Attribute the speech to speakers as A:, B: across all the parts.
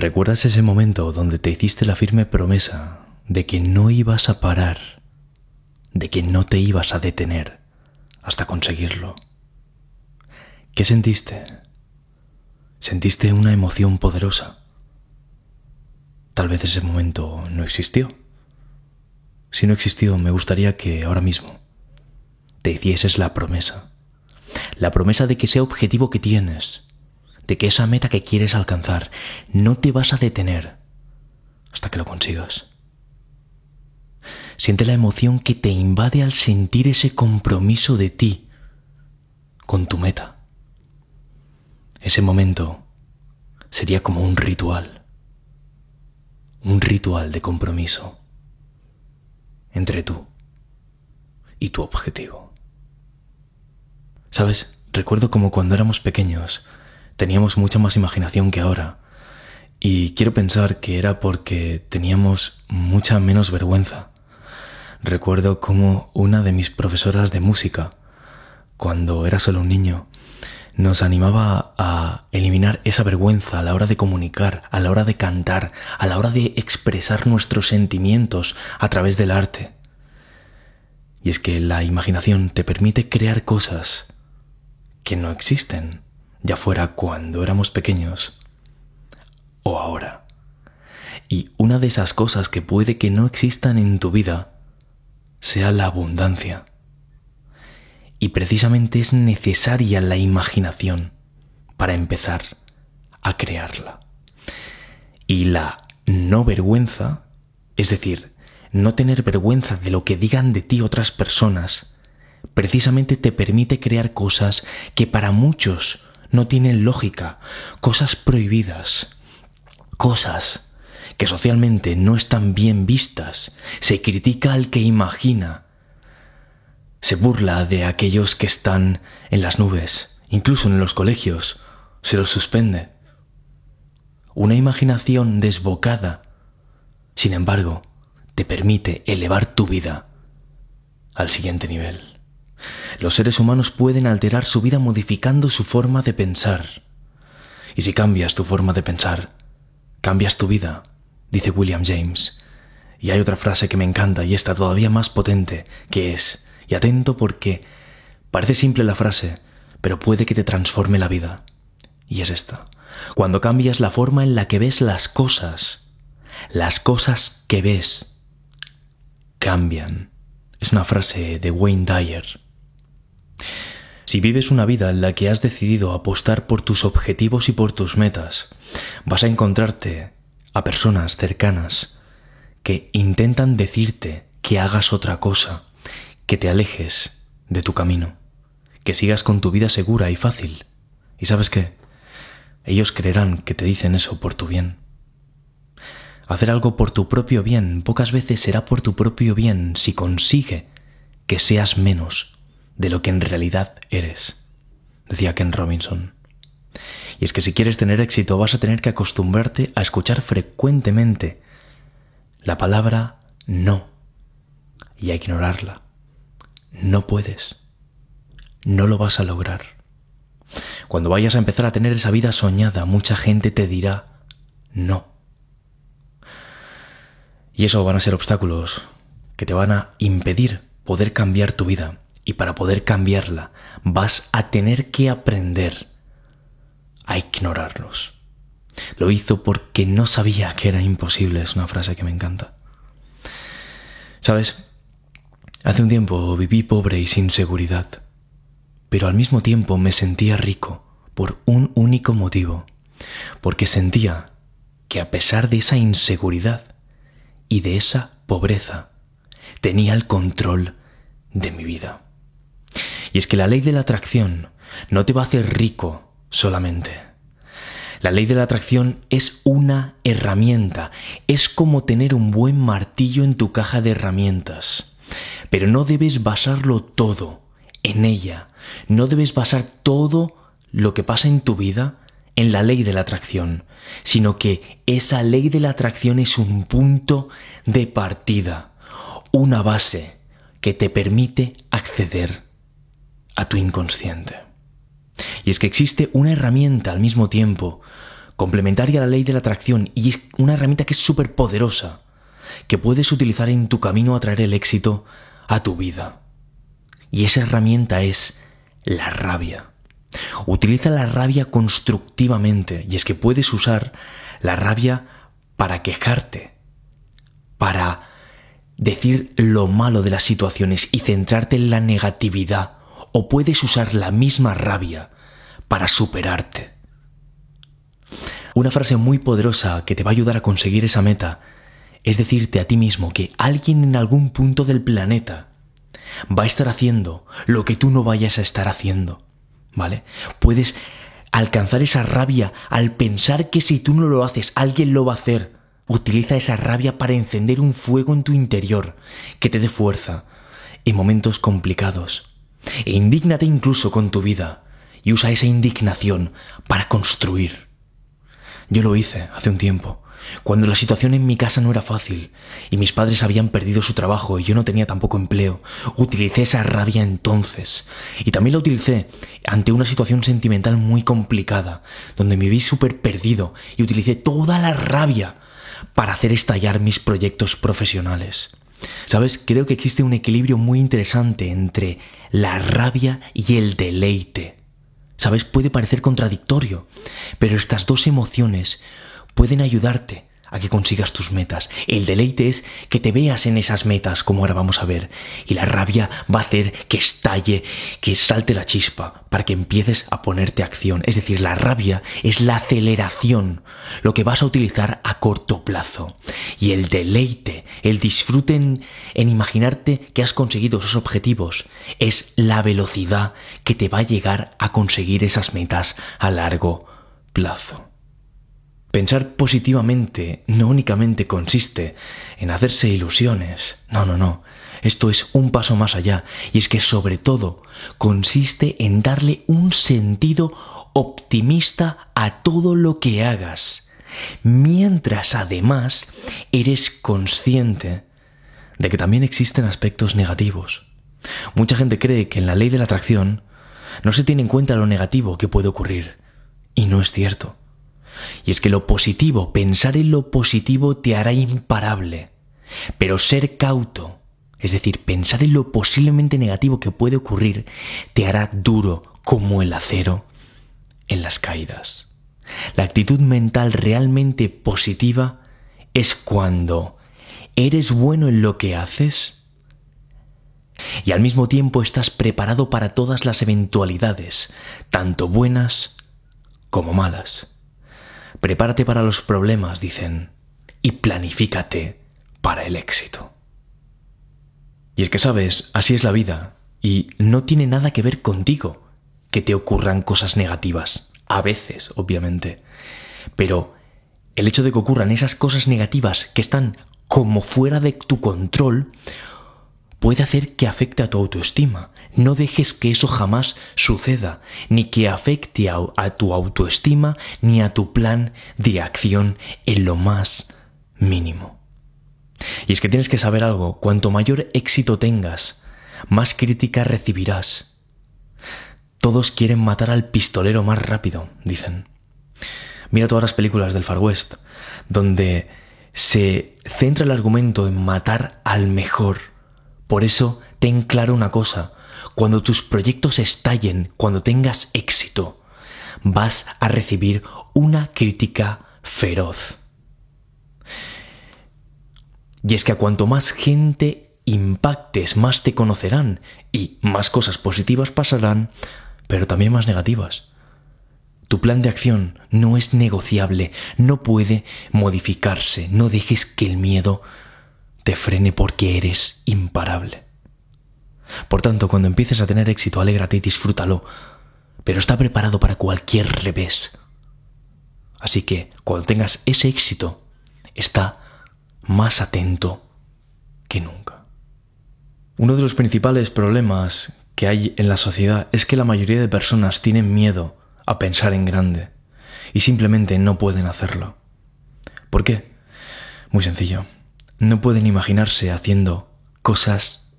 A: ¿Recuerdas ese momento donde te hiciste la firme promesa de que no ibas a parar, de que no te ibas a detener hasta conseguirlo? ¿Qué sentiste? ¿Sentiste una emoción poderosa? Tal vez ese momento no existió. Si no existió, me gustaría que ahora mismo te hicieses la promesa. La promesa de que ese objetivo que tienes, de que esa meta que quieres alcanzar, no te vas a detener hasta que lo consigas. Siente la emoción que te invade al sentir ese compromiso de ti con tu meta. Ese momento sería como un ritual, un ritual de compromiso entre tú y tu objetivo. ¿Sabes? Recuerdo como cuando éramos pequeños teníamos mucha más imaginación que ahora y quiero pensar que era porque teníamos mucha menos vergüenza. Recuerdo como una de mis profesoras de música, cuando era solo un niño, nos animaba a eliminar esa vergüenza a la hora de comunicar, a la hora de cantar, a la hora de expresar nuestros sentimientos a través del arte. Y es que la imaginación te permite crear cosas que no existen, ya fuera cuando éramos pequeños o ahora. Y una de esas cosas que puede que no existan en tu vida sea la abundancia. Y precisamente es necesaria la imaginación para empezar a crearla. Y la no vergüenza, es decir, no tener vergüenza de lo que digan de ti otras personas, precisamente te permite crear cosas que para muchos no tienen lógica, cosas prohibidas, cosas que socialmente no están bien vistas, se critica al que imagina, se burla de aquellos que están en las nubes, incluso en los colegios, se los suspende. Una imaginación desbocada, sin embargo, te permite elevar tu vida al siguiente nivel. Los seres humanos pueden alterar su vida modificando su forma de pensar. Y si cambias tu forma de pensar, cambias tu vida, dice William James. Y hay otra frase que me encanta y está todavía más potente, que es, y atento porque parece simple la frase, pero puede que te transforme la vida. Y es esta. Cuando cambias la forma en la que ves las cosas, las cosas que ves cambian. Es una frase de Wayne Dyer. Si vives una vida en la que has decidido apostar por tus objetivos y por tus metas, vas a encontrarte a personas cercanas que intentan decirte que hagas otra cosa, que te alejes de tu camino, que sigas con tu vida segura y fácil. ¿Y sabes qué? Ellos creerán que te dicen eso por tu bien. Hacer algo por tu propio bien pocas veces será por tu propio bien si consigue que seas menos de lo que en realidad eres, decía Ken Robinson. Y es que si quieres tener éxito vas a tener que acostumbrarte a escuchar frecuentemente la palabra no y a ignorarla. No puedes. No lo vas a lograr. Cuando vayas a empezar a tener esa vida soñada, mucha gente te dirá no. Y eso van a ser obstáculos que te van a impedir poder cambiar tu vida. Y para poder cambiarla vas a tener que aprender a ignorarlos. Lo hizo porque no sabía que era imposible. Es una frase que me encanta. ¿Sabes? Hace un tiempo viví pobre y sin seguridad, pero al mismo tiempo me sentía rico por un único motivo, porque sentía que a pesar de esa inseguridad y de esa pobreza, tenía el control de mi vida. Y es que la ley de la atracción no te va a hacer rico solamente. La ley de la atracción es una herramienta, es como tener un buen martillo en tu caja de herramientas. Pero no debes basarlo todo en ella. No debes basar todo lo que pasa en tu vida en la ley de la atracción, sino que esa ley de la atracción es un punto de partida, una base que te permite acceder a tu inconsciente. Y es que existe una herramienta al mismo tiempo complementaria a la ley de la atracción y es una herramienta que es súper poderosa, que puedes utilizar en tu camino a traer el éxito a tu vida. Y esa herramienta es la rabia. Utiliza la rabia constructivamente y es que puedes usar la rabia para quejarte, para decir lo malo de las situaciones y centrarte en la negatividad o puedes usar la misma rabia para superarte. Una frase muy poderosa que te va a ayudar a conseguir esa meta es decirte a ti mismo que alguien en algún punto del planeta va a estar haciendo lo que tú no vayas a estar haciendo, ¿vale? Puedes alcanzar esa rabia al pensar que si tú no lo haces, alguien lo va a hacer. Utiliza esa rabia para encender un fuego en tu interior que te dé fuerza en momentos complicados. E indígnate incluso con tu vida y usa esa indignación para construir. Yo lo hice hace un tiempo, cuando la situación en mi casa no era fácil y mis padres habían perdido su trabajo y yo no tenía tampoco empleo. Utilicé esa rabia entonces y también la utilicé ante una situación sentimental muy complicada, donde me vi súper perdido y utilicé toda la rabia para hacer estallar mis proyectos profesionales. Sabes, creo que existe un equilibrio muy interesante entre la rabia y el deleite. Sabes, puede parecer contradictorio, pero estas dos emociones pueden ayudarte a que consigas tus metas. El deleite es que te veas en esas metas, como ahora vamos a ver. Y la rabia va a hacer que estalle, que salte la chispa, para que empieces a ponerte acción. Es decir, la rabia es la aceleración, lo que vas a utilizar a corto plazo. Y el deleite, el disfrute en, imaginarte que has conseguido esos objetivos, es la velocidad que te va a llegar a conseguir esas metas a largo plazo. Pensar positivamente no únicamente consiste en hacerse ilusiones, no, no, no, esto es un paso más allá. Y es que sobre todo consiste en darle un sentido optimista a todo lo que hagas, mientras además eres consciente de que también existen aspectos negativos. Mucha gente cree que en la ley de la atracción no se tiene en cuenta lo negativo que puede ocurrir, y no es cierto. Y es que lo positivo, pensar en lo positivo te hará imparable. Pero ser cauto, es decir, pensar en lo posiblemente negativo que puede ocurrir, te hará duro como el acero en las caídas. La actitud mental realmente positiva es cuando eres bueno en lo que haces y al mismo tiempo estás preparado para todas las eventualidades, tanto buenas como malas. Prepárate para los problemas, dicen, y planifícate para el éxito. Y es que sabes, así es la vida, y no tiene nada que ver contigo que te ocurran cosas negativas, a veces, obviamente, pero el hecho de que ocurran esas cosas negativas que están como fuera de tu control puede hacer que afecte a tu autoestima. No dejes que eso jamás suceda, ni que afecte a, tu autoestima ni a tu plan de acción en lo más mínimo. Y es que tienes que saber algo, cuanto mayor éxito tengas, más crítica recibirás. Todos quieren matar al pistolero más rápido, dicen. Mira todas las películas del Far West, donde se centra el argumento en matar al mejor, por eso, ten claro una cosa, cuando tus proyectos estallen, cuando tengas éxito, vas a recibir una crítica feroz. Y es que a cuanto más gente impactes, más te conocerán y más cosas positivas pasarán, pero también más negativas. Tu plan de acción no es negociable, no puede modificarse, no dejes que el miedo te frene porque eres imparable. Por tanto, cuando empieces a tener éxito, alégrate y disfrútalo, pero está preparado para cualquier revés. Así que, cuando tengas ese éxito, está más atento que nunca. Uno de los principales problemas que hay en la sociedad es que la mayoría de personas tienen miedo a pensar en grande y simplemente no pueden hacerlo. ¿Por qué? Muy sencillo no pueden imaginarse haciendo cosas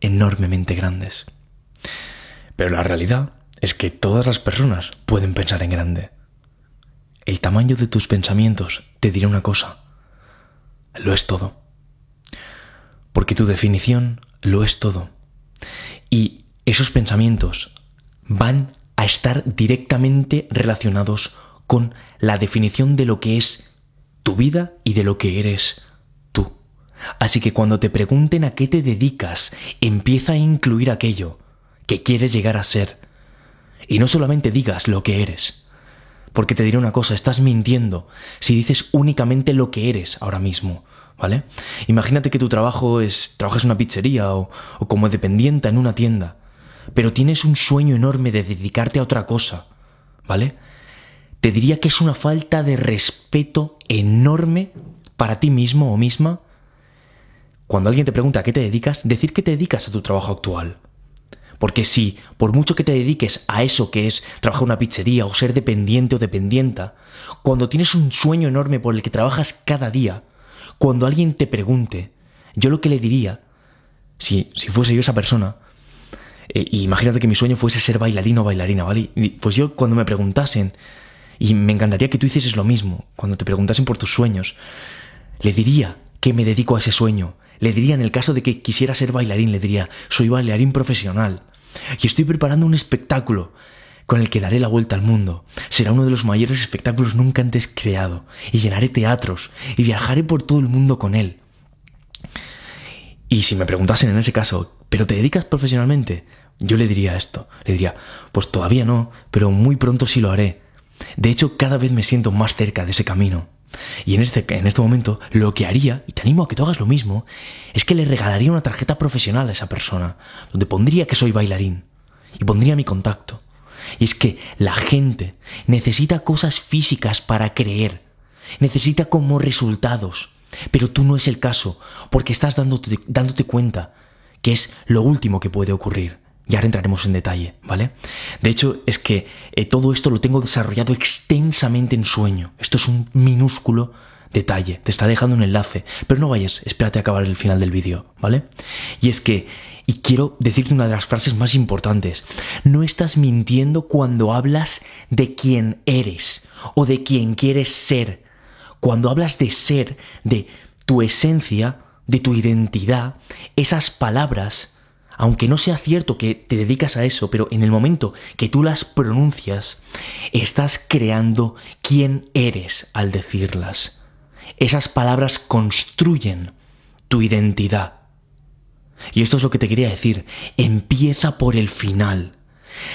A: enormemente grandes. Pero la realidad es que todas las personas pueden pensar en grande. el tamaño de tus pensamientos, te diré una cosa. Lo es todo. Porque tu definición lo es todo. Y esos pensamientos van a estar directamente relacionados con la definición de lo que es tu vida y de lo que eres. Así que cuando te pregunten a qué te dedicas, empieza a incluir aquello que quieres llegar a ser. Y no solamente digas lo que eres. Porque te diré una cosa, estás mintiendo si dices únicamente lo que eres ahora mismo. ¿Vale? Imagínate que tu trabajo es, trabajas en una pizzería o, o como dependiente en una tienda pero tienes un sueño enorme de dedicarte a otra cosa, ¿vale? Te diría que es una falta de respeto enorme para ti mismo o misma cuando alguien te pregunta a qué te dedicas, decir que te dedicas a tu trabajo actual. Porque si, por mucho que te dediques a eso que es trabajar una pizzería o ser dependiente o dependienta, cuando tienes un sueño enorme por el que trabajas cada día, cuando alguien te pregunte, yo lo que le diría, si, si fuese yo esa persona, eh, imagínate que mi sueño fuese ser bailarino o bailarina, ¿vale? pues yo cuando me preguntasen, y me encantaría que tú hicieses lo mismo, cuando te preguntasen por tus sueños, le diría que me dedico a ese sueño. Le diría en el caso de que quisiera ser bailarín, le diría, soy bailarín profesional. Y estoy preparando un espectáculo con el que daré la vuelta al mundo. Será uno de los mayores espectáculos nunca antes creado. Y llenaré teatros y viajaré por todo el mundo con él. Y si me preguntasen en ese caso, ¿pero te dedicas profesionalmente? Yo le diría esto, le diría, pues todavía no, pero muy pronto sí lo haré. De hecho, cada vez me siento más cerca de ese camino. Y en este, en este momento lo que haría, y te animo a que tú hagas lo mismo, es que le regalaría una tarjeta profesional a esa persona, donde pondría que soy bailarín, y pondría mi contacto. Y es que la gente necesita cosas físicas para creer, necesita como resultados, pero tú no es el caso, porque estás dándote, dándote cuenta que es lo último que puede ocurrir. Ya ahora entraremos en detalle, ¿vale? De hecho, es que eh, todo esto lo tengo desarrollado extensamente en sueño. Esto es un minúsculo detalle. Te está dejando un enlace. Pero no vayas, espérate a acabar el final del vídeo, ¿vale? Y es que, y quiero decirte una de las frases más importantes. No estás mintiendo cuando hablas de quién eres o de quién quieres ser cuando hablas de ser, de tu esencia, de tu identidad, esas palabras, aunque no sea cierto que te dedicas a eso, pero en el momento que tú las pronuncias, estás creando quién eres al decirlas. Esas palabras construyen tu identidad. Y esto es lo que te quería decir. Empieza por el final.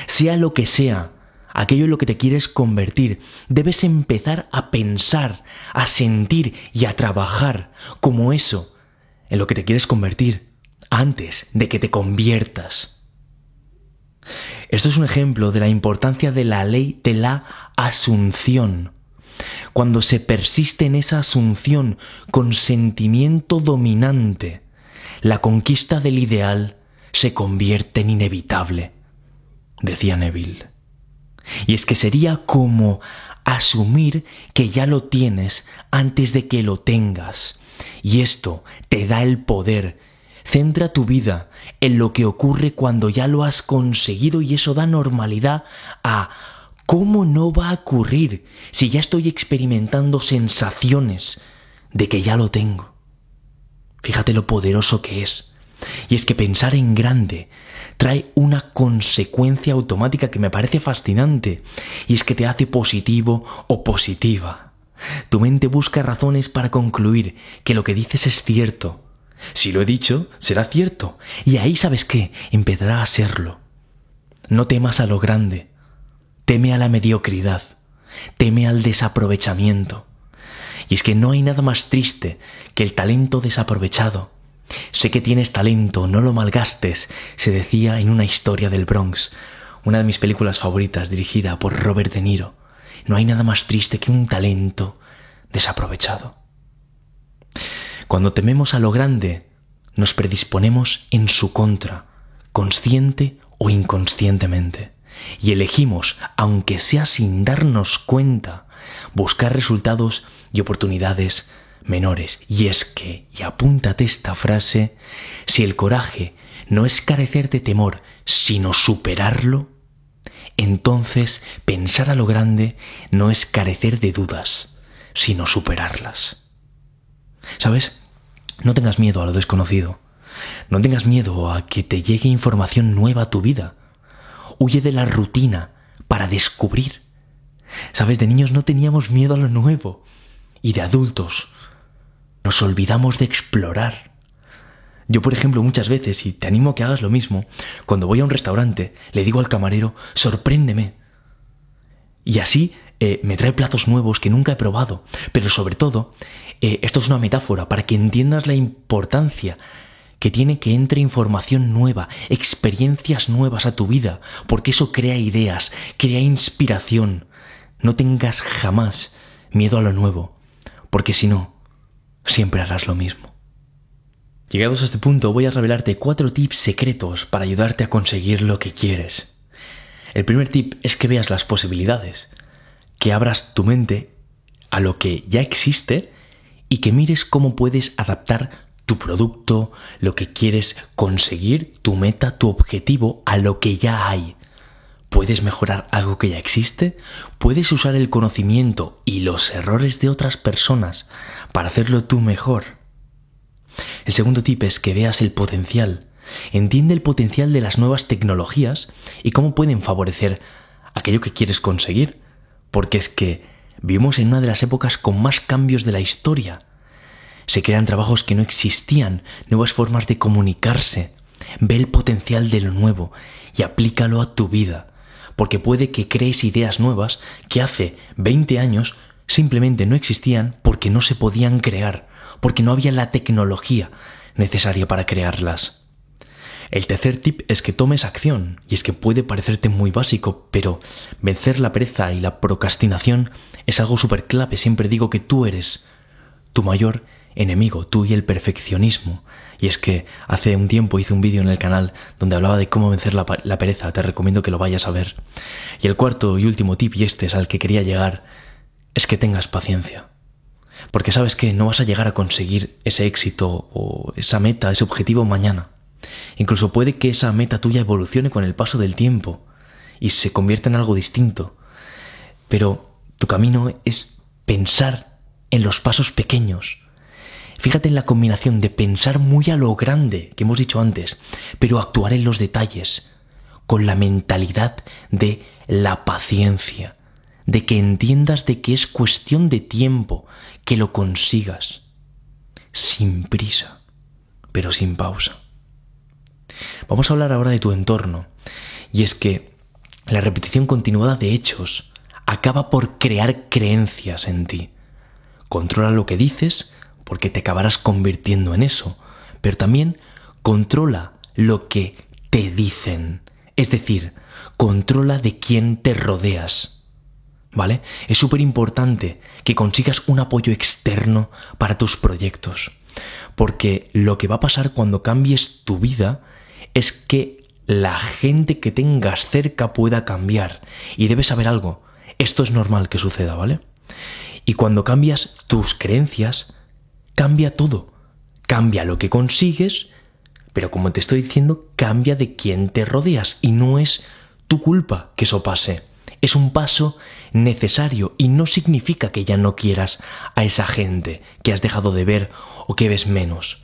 A: Sea lo que sea aquello en lo que te quieres convertir, debes empezar a pensar, a sentir y a trabajar como eso en lo que te quieres convertir antes de que te conviertas. Esto es un ejemplo de la importancia de la ley de la asunción. Cuando se persiste en esa asunción con sentimiento dominante, la conquista del ideal se convierte en inevitable, decía Neville. Y es que sería como asumir que ya lo tienes antes de que lo tengas. Y esto te da el poder. Centra tu vida en lo que ocurre cuando ya lo has conseguido y eso da normalidad a cómo no va a ocurrir si ya estoy experimentando sensaciones de que ya lo tengo. Fíjate lo poderoso que es. Y es que pensar en grande trae una consecuencia automática que me parece fascinante, y es que te hace positivo o positiva. Tu mente busca razones para concluir que lo que dices es cierto. Si lo he dicho, será cierto, y ahí sabes qué, empezará a serlo. No temas a lo grande, teme a la mediocridad, teme al desaprovechamiento. Y es que no hay nada más triste que el talento desaprovechado Sé que tienes talento, no lo malgastes, se decía en una historia del Bronx, una de mis películas favoritas dirigida por Robert De Niro. No hay nada más triste que un talento desaprovechado. Cuando tememos a lo grande, nos predisponemos en su contra, consciente o inconscientemente, y elegimos, aunque sea sin darnos cuenta, buscar resultados y oportunidades menores. Y es que, y apúntate esta frase, si el coraje no es carecer de temor, sino superarlo, entonces pensar a lo grande no es carecer de dudas, sino superarlas. ¿Sabes? No tengas miedo a lo desconocido. No tengas miedo a que te llegue información nueva a tu vida. Huye de la rutina para descubrir. ¿Sabes? De niños no teníamos miedo a lo nuevo. Y de adultos nos olvidamos de explorar. Yo, por ejemplo, muchas veces, y te animo a que hagas lo mismo, cuando voy a un restaurante, le digo al camarero, sorpréndeme. Y así eh, me trae platos nuevos que nunca he probado. Pero sobre todo, eh, esto es una metáfora para que entiendas la importancia que tiene que entre información nueva, experiencias nuevas a tu vida, porque eso crea ideas, crea inspiración. No tengas jamás miedo a lo nuevo, porque si no, siempre harás lo mismo. Llegados a este punto voy a revelarte cuatro tips secretos para ayudarte a conseguir lo que quieres. El primer tip es que veas las posibilidades, que abras tu mente a lo que ya existe y que mires cómo puedes adaptar tu producto, lo que quieres conseguir, tu meta, tu objetivo a lo que ya hay. ¿Puedes mejorar algo que ya existe? ¿Puedes usar el conocimiento y los errores de otras personas para hacerlo tú mejor? El segundo tip es que veas el potencial. Entiende el potencial de las nuevas tecnologías y cómo pueden favorecer aquello que quieres conseguir. Porque es que vivimos en una de las épocas con más cambios de la historia. Se crean trabajos que no existían, nuevas formas de comunicarse. Ve el potencial de lo nuevo y aplícalo a tu vida porque puede que crees ideas nuevas que hace 20 años simplemente no existían porque no se podían crear, porque no había la tecnología necesaria para crearlas. El tercer tip es que tomes acción, y es que puede parecerte muy básico, pero vencer la pereza y la procrastinación es algo súper clave. Siempre digo que tú eres tu mayor enemigo, tú y el perfeccionismo. Y es que hace un tiempo hice un vídeo en el canal donde hablaba de cómo vencer la, pereza, te recomiendo que lo vayas a ver. Y el cuarto y último tip, y este es al que quería llegar, es que tengas paciencia. Porque sabes que no vas a llegar a conseguir ese éxito o esa meta, ese objetivo mañana. Incluso puede que esa meta tuya evolucione con el paso del tiempo y se convierta en algo distinto. Pero tu camino es pensar en los pasos pequeños, Fíjate en la combinación de pensar muy a lo grande, que hemos dicho antes, pero actuar en los detalles, con la mentalidad de la paciencia, de que entiendas de que es cuestión de tiempo que lo consigas, sin prisa, pero sin pausa. Vamos a hablar ahora de tu entorno, y es que la repetición continuada de hechos acaba por crear creencias en ti. Controla lo que dices, porque te acabarás convirtiendo en eso, pero también controla lo que te dicen, es decir, controla de quién te rodeas. ¿Vale? Es súper importante que consigas un apoyo externo para tus proyectos, porque lo que va a pasar cuando cambies tu vida es que la gente que tengas cerca pueda cambiar. Y debes saber algo, esto es normal que suceda, ¿vale? Y cuando cambias tus creencias, cambia todo. Cambia lo que consigues, pero como te estoy diciendo, cambia de quién te rodeas y no es tu culpa que eso pase. Es un paso necesario y no significa que ya no quieras a esa gente que has dejado de ver o que ves menos,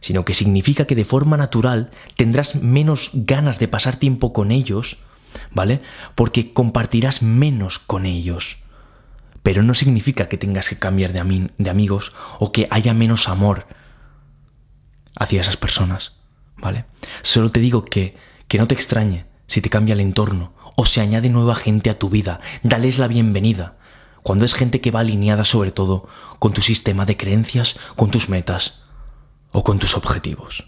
A: sino que significa que de forma natural tendrás menos ganas de pasar tiempo con ellos, ¿vale? Porque compartirás menos con ellos pero no significa que tengas que cambiar de, amigos o que haya menos amor hacia esas personas, ¿vale? Solo te digo que, que no te extrañe si te cambia el entorno o se añade nueva gente a tu vida, dales la bienvenida, cuando es gente que va alineada sobre todo con tu sistema de creencias, con tus metas o con tus objetivos.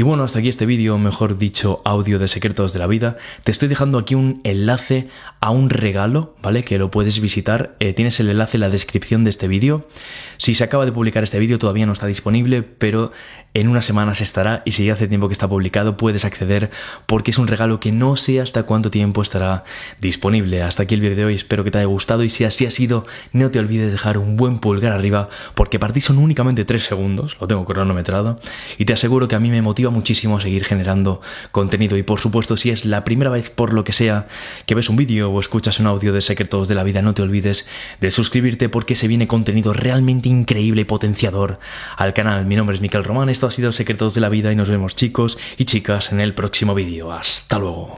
A: Y bueno, hasta aquí este vídeo, mejor dicho, audio de secretos de la vida. Te estoy dejando aquí un enlace a un regalo, ¿vale? Que lo puedes visitar. Eh, tienes el enlace en la descripción de este vídeo. Si se acaba de publicar este vídeo todavía no está disponible, pero en unas semanas estará y si ya hace tiempo que está publicado puedes acceder porque es un regalo que no sé hasta cuánto tiempo estará disponible. Hasta aquí el vídeo de hoy, espero que te haya gustado y si así ha sido, no te olvides dejar un buen pulgar arriba porque para ti son únicamente 3 segundos, lo tengo cronometrado, y te aseguro que a mí me motiva muchísimo seguir generando contenido y por supuesto si es la primera vez por lo que sea que ves un vídeo o escuchas un audio de Secretos de la Vida, no te olvides de suscribirte porque se viene contenido realmente increíble y potenciador al canal. Mi nombre es Miquel Román, esto ha sido Secretos de la Vida y nos vemos chicos y chicas en el próximo vídeo. Hasta luego.